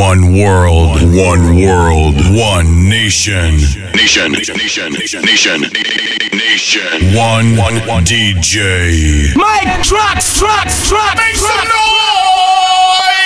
One world, one world, one nation. Nation, nation, nation, nation, nation. One, one, one DJ. Mike, trucks, trucks, trucks. Make some noise!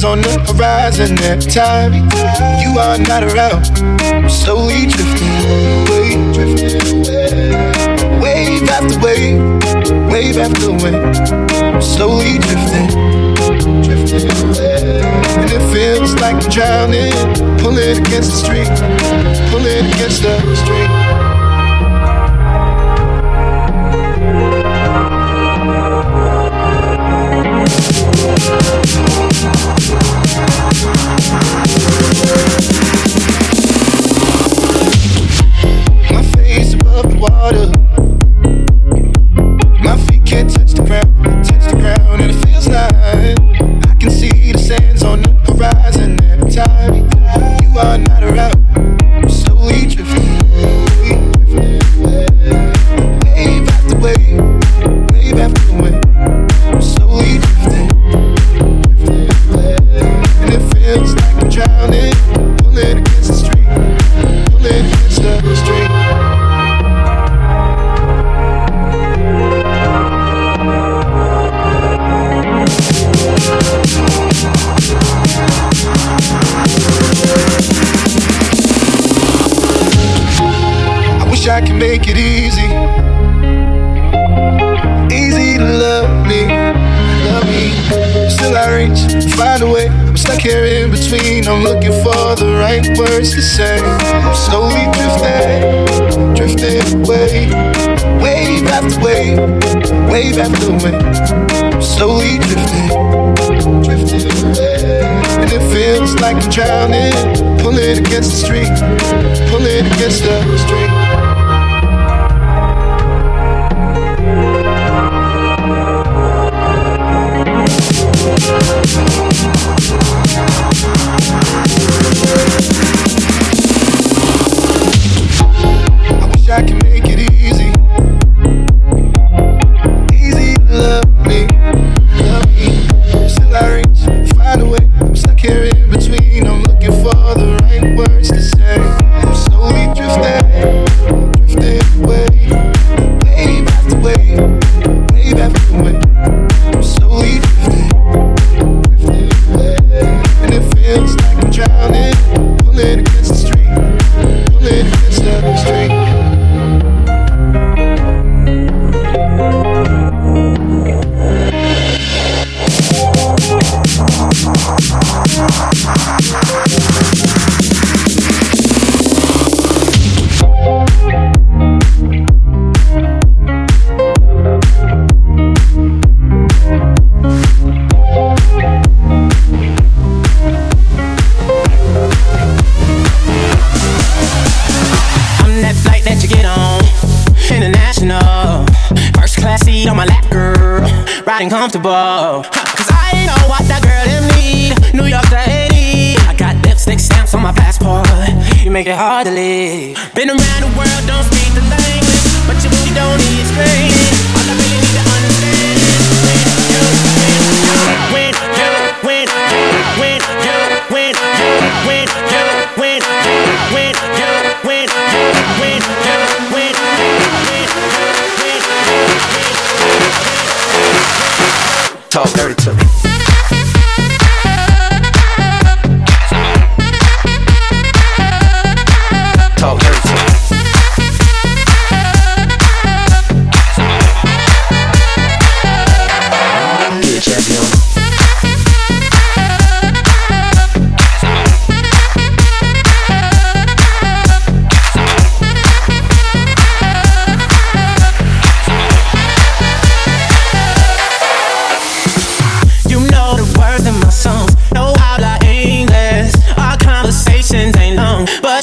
See on the horizon every time you are not around. I'm slowly drifting away, wave after wave, wave after wave, I'm slowly drifting, and it feels like I'm drowning, pulling against the street, pulling against the street. words to say. I'm slowly drifting, drifting away. Wave after wave, wave after wave. I'm slowly drifting, drifting away. And it feels like I'm drowning. Pulling against the street, pulling against the street. comfortable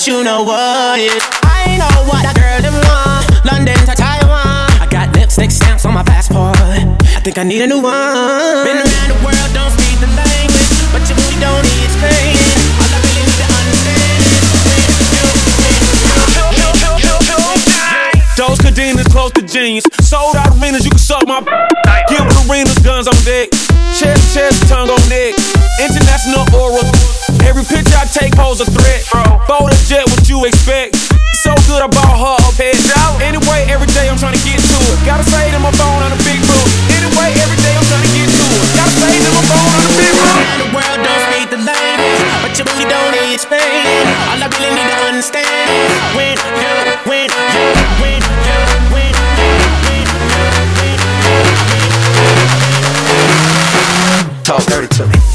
you know what it. I know what that girl them want. London to Taiwan. I got lipstick stamps on my passport. I think I need a new one. Been around the world, don't speak the language, but you really don't need explaining. All I really need to understand is Those cadenas close to genius. Sold out arenas, you can suck my. Give arenas, guns on deck. Chest, chest, tongue on neck. International aura. Every picture I take pose a threat. Bold a jet, what you expect? So good, I bought her a pet. Anyway, every day I'm trying to get to it. Gotta say to my phone on a big boot. Anyway, every day I'm trying to get to it. Gotta say to my phone on a big boot. The world don't speak the language, but you really don't explain. All I really need to understand when you, when you, Talk dirty to me.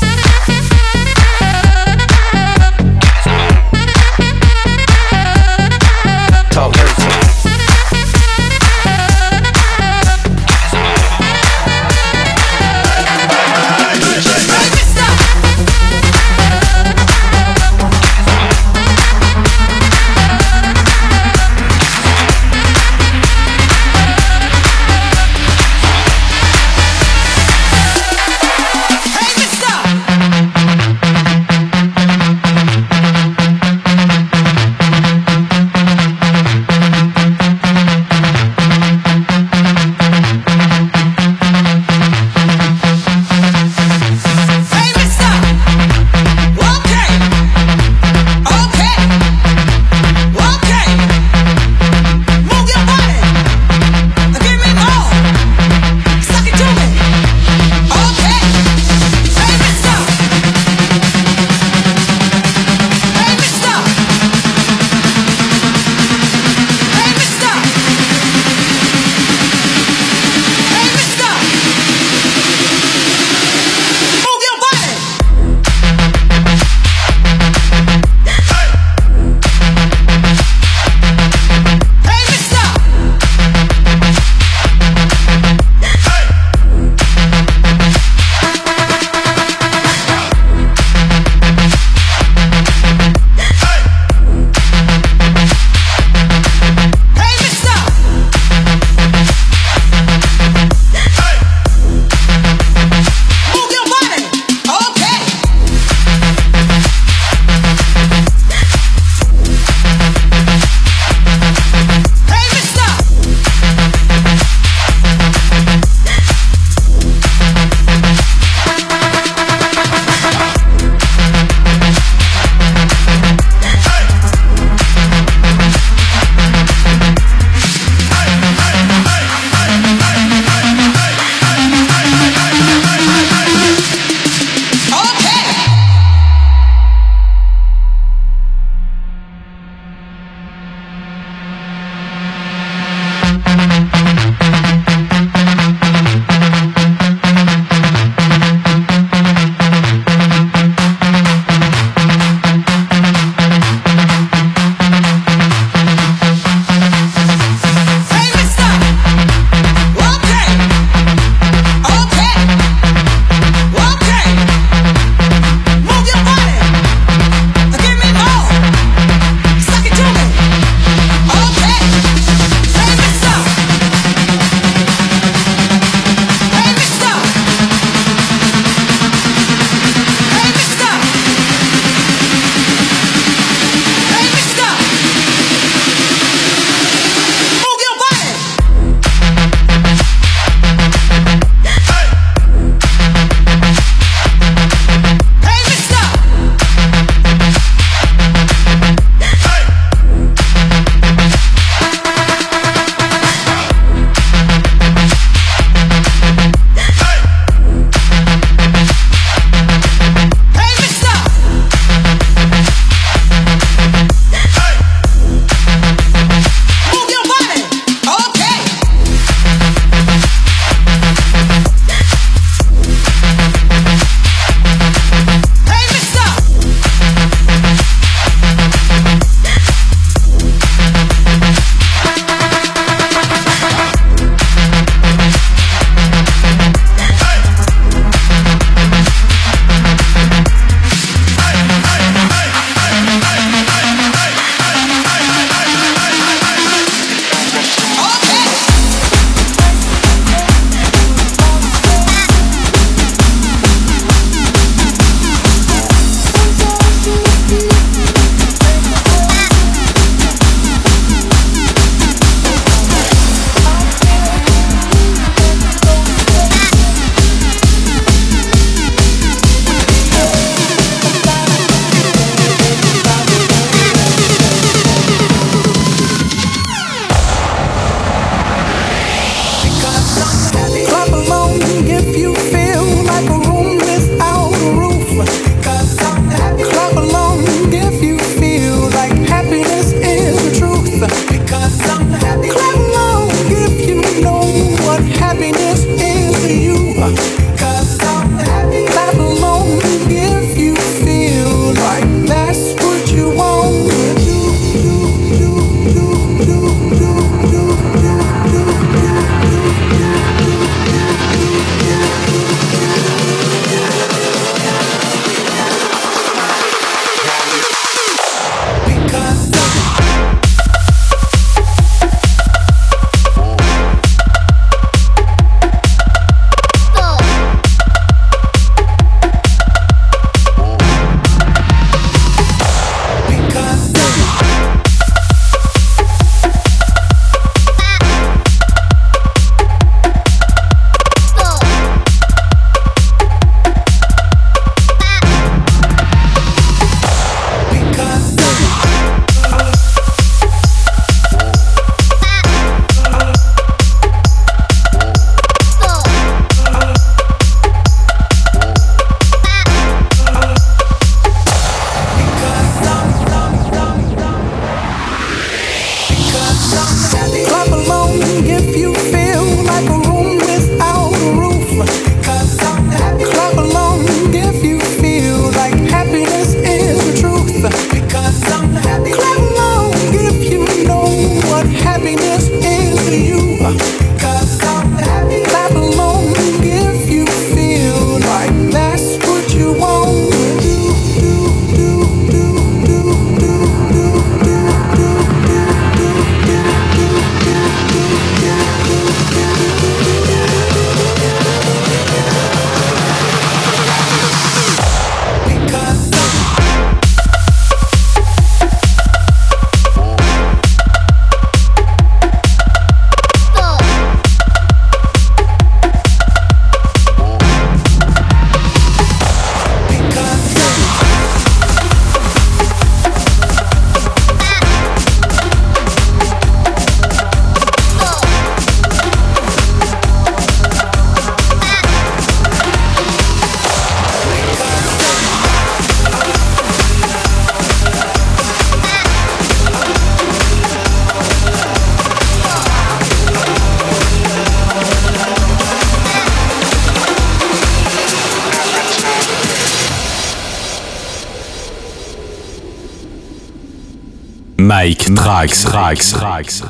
Mike Trax, Trax, Trax,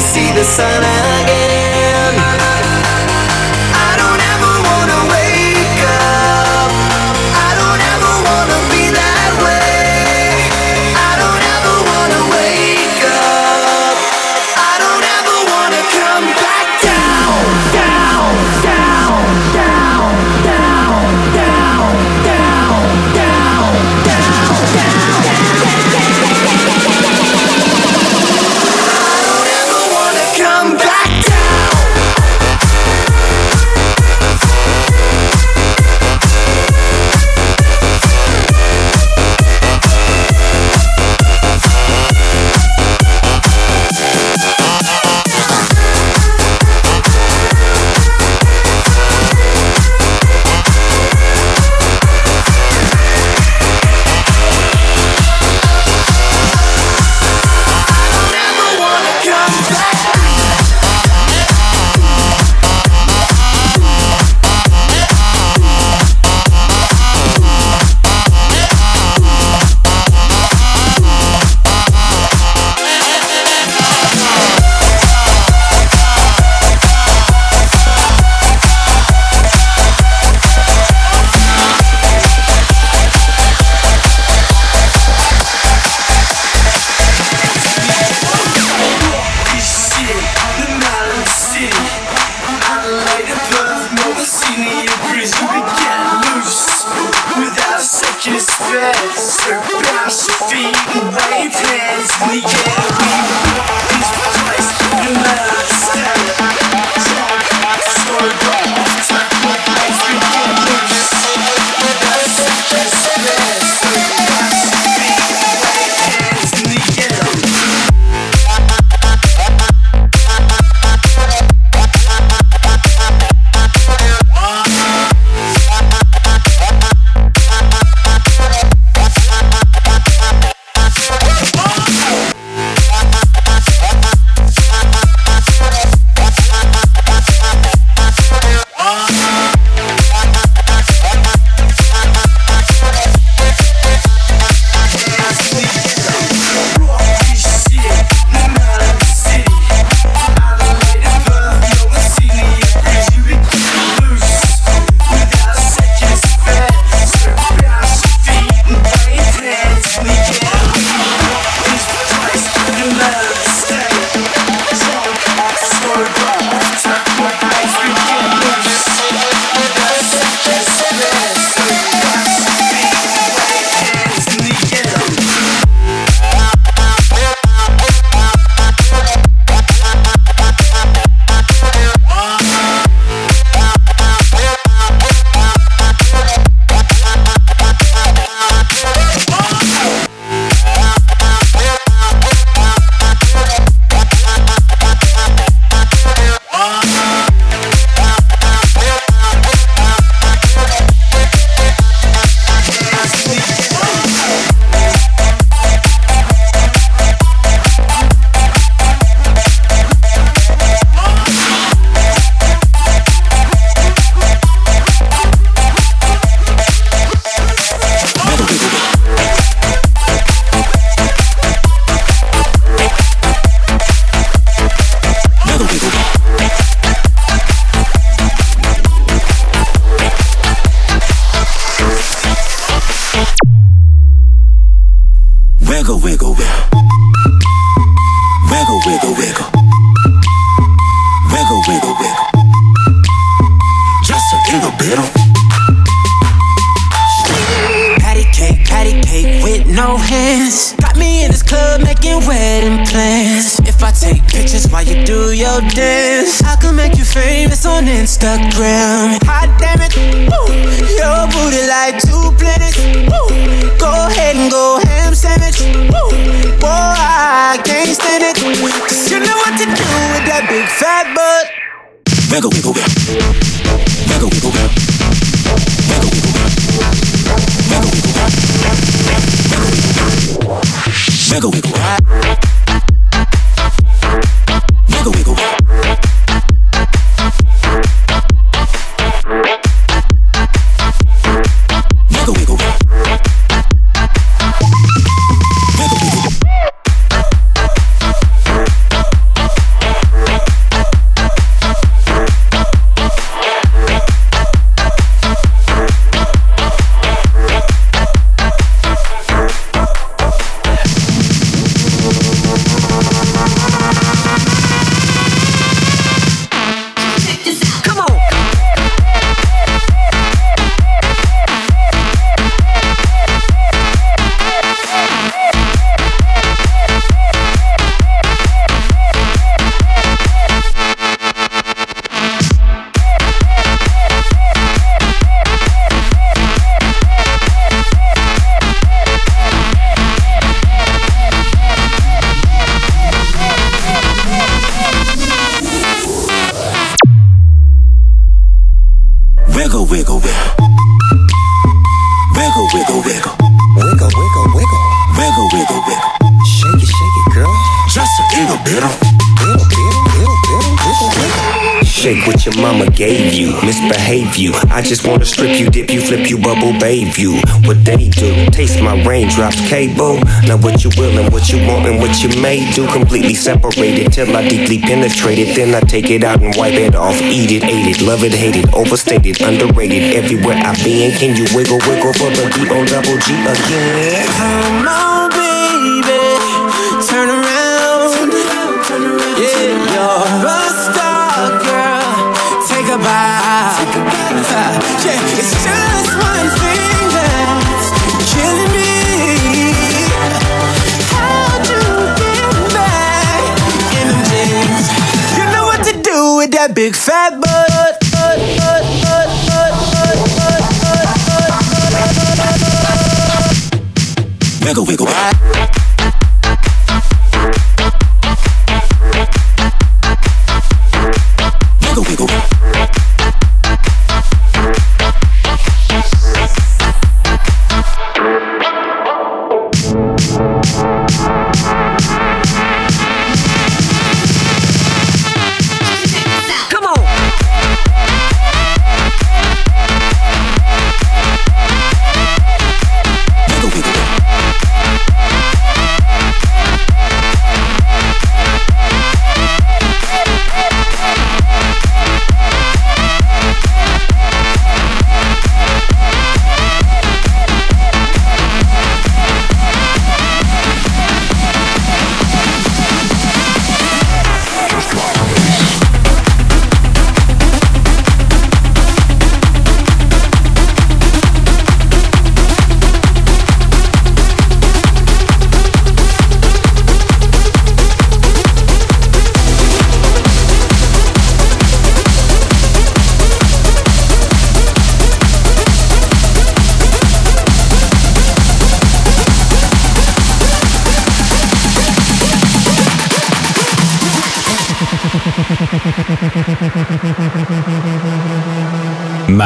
see the sun again. Cable. Now what you will and what you want and what you may do. Completely separated till I deeply penetrate it. Then I take it out and wipe it off. Eat it, ate it, love it, hate it, overstated, underrated. Everywhere I've been, can you wiggle, wiggle for the D O double G again? Come on, Wiggle, wiggle.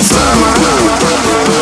Summer.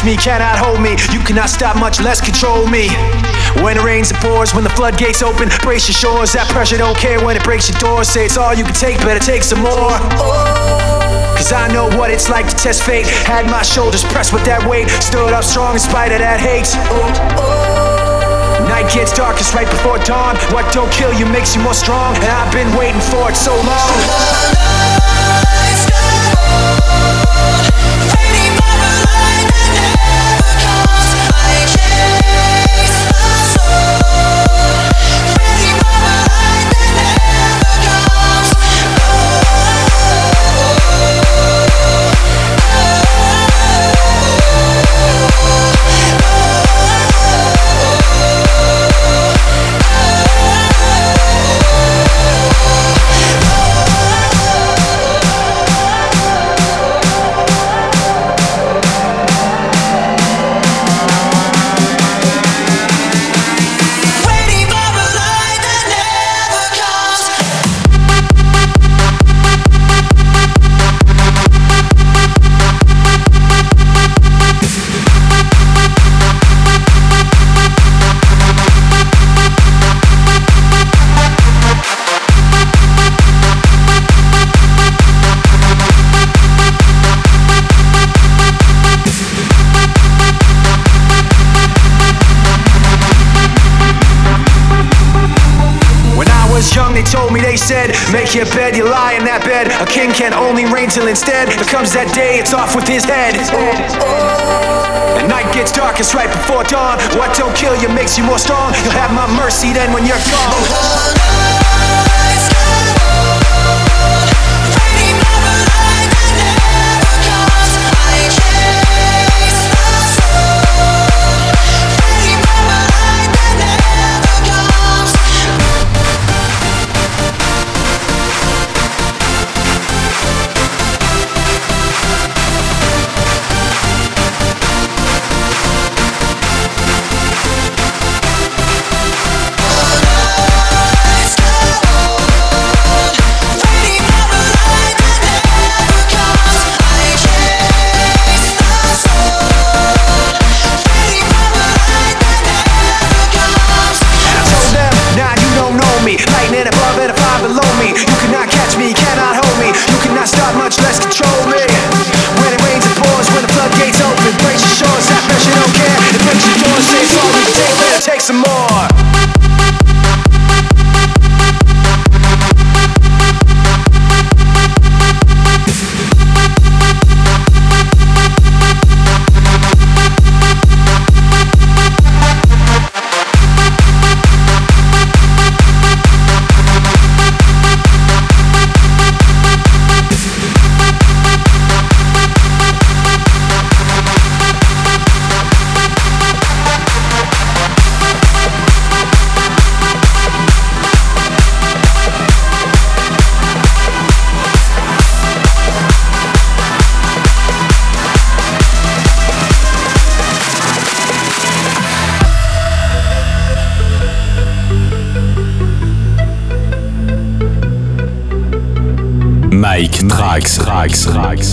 Cannot me, cannot hold me. You cannot stop, much less control me. When it rains, it pours. When the floodgates open, brace your shores. That pressure don't care when it breaks your door. Say it's all you can take, better take some more. Cause I know what it's like to test fate. Had my shoulders pressed with that weight. Stood up strong in spite of that hate. Night gets darkest right before dawn. What don't kill you makes you more strong. And I've been waiting for it so long. Said, Make your bed, you lie in that bed. A king can only reign till instead there comes that day, it's off with his head. And night gets darkest right before dawn. What don't kill you makes you more strong. You'll have my mercy then when you're gone. Mike Trax.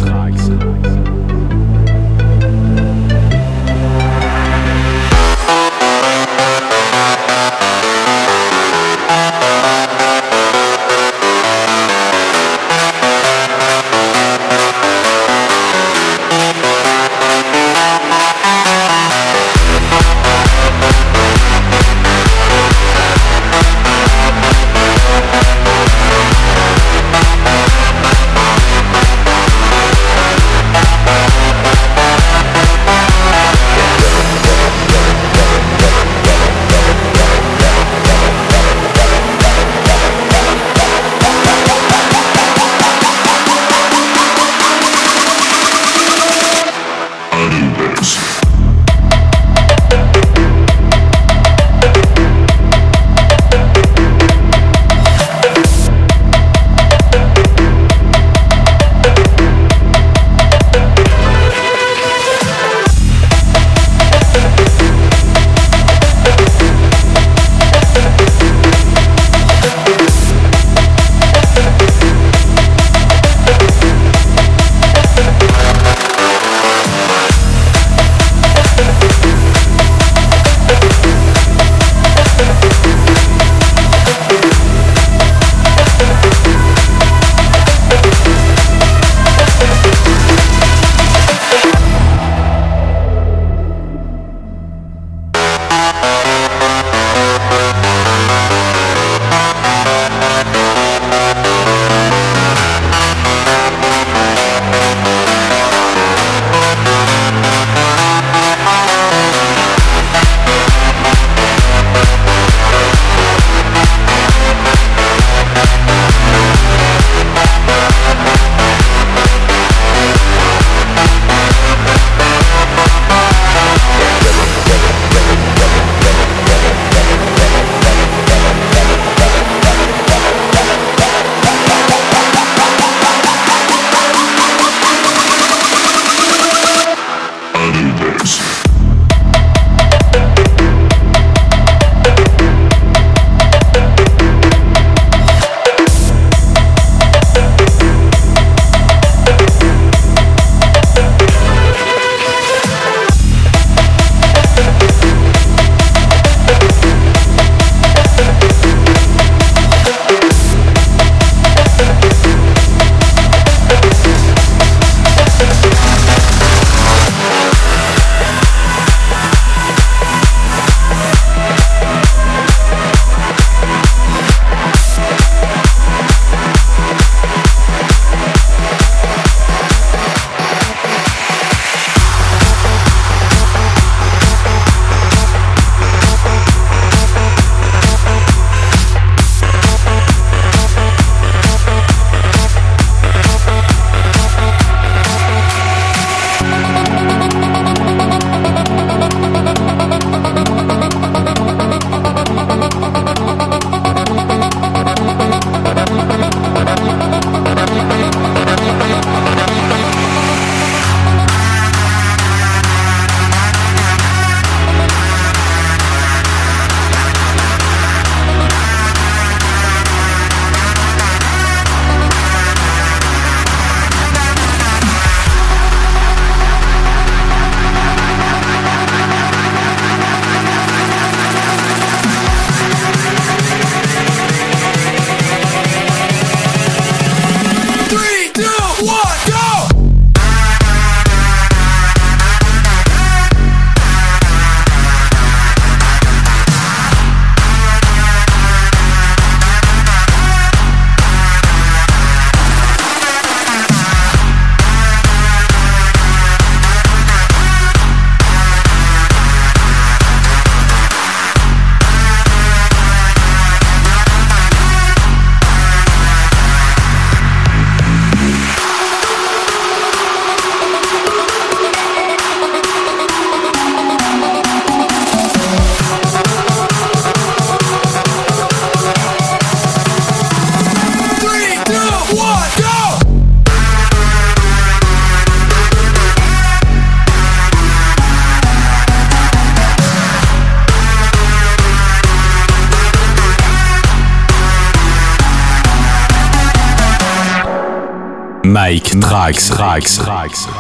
Mike Trax, Trax, Trax.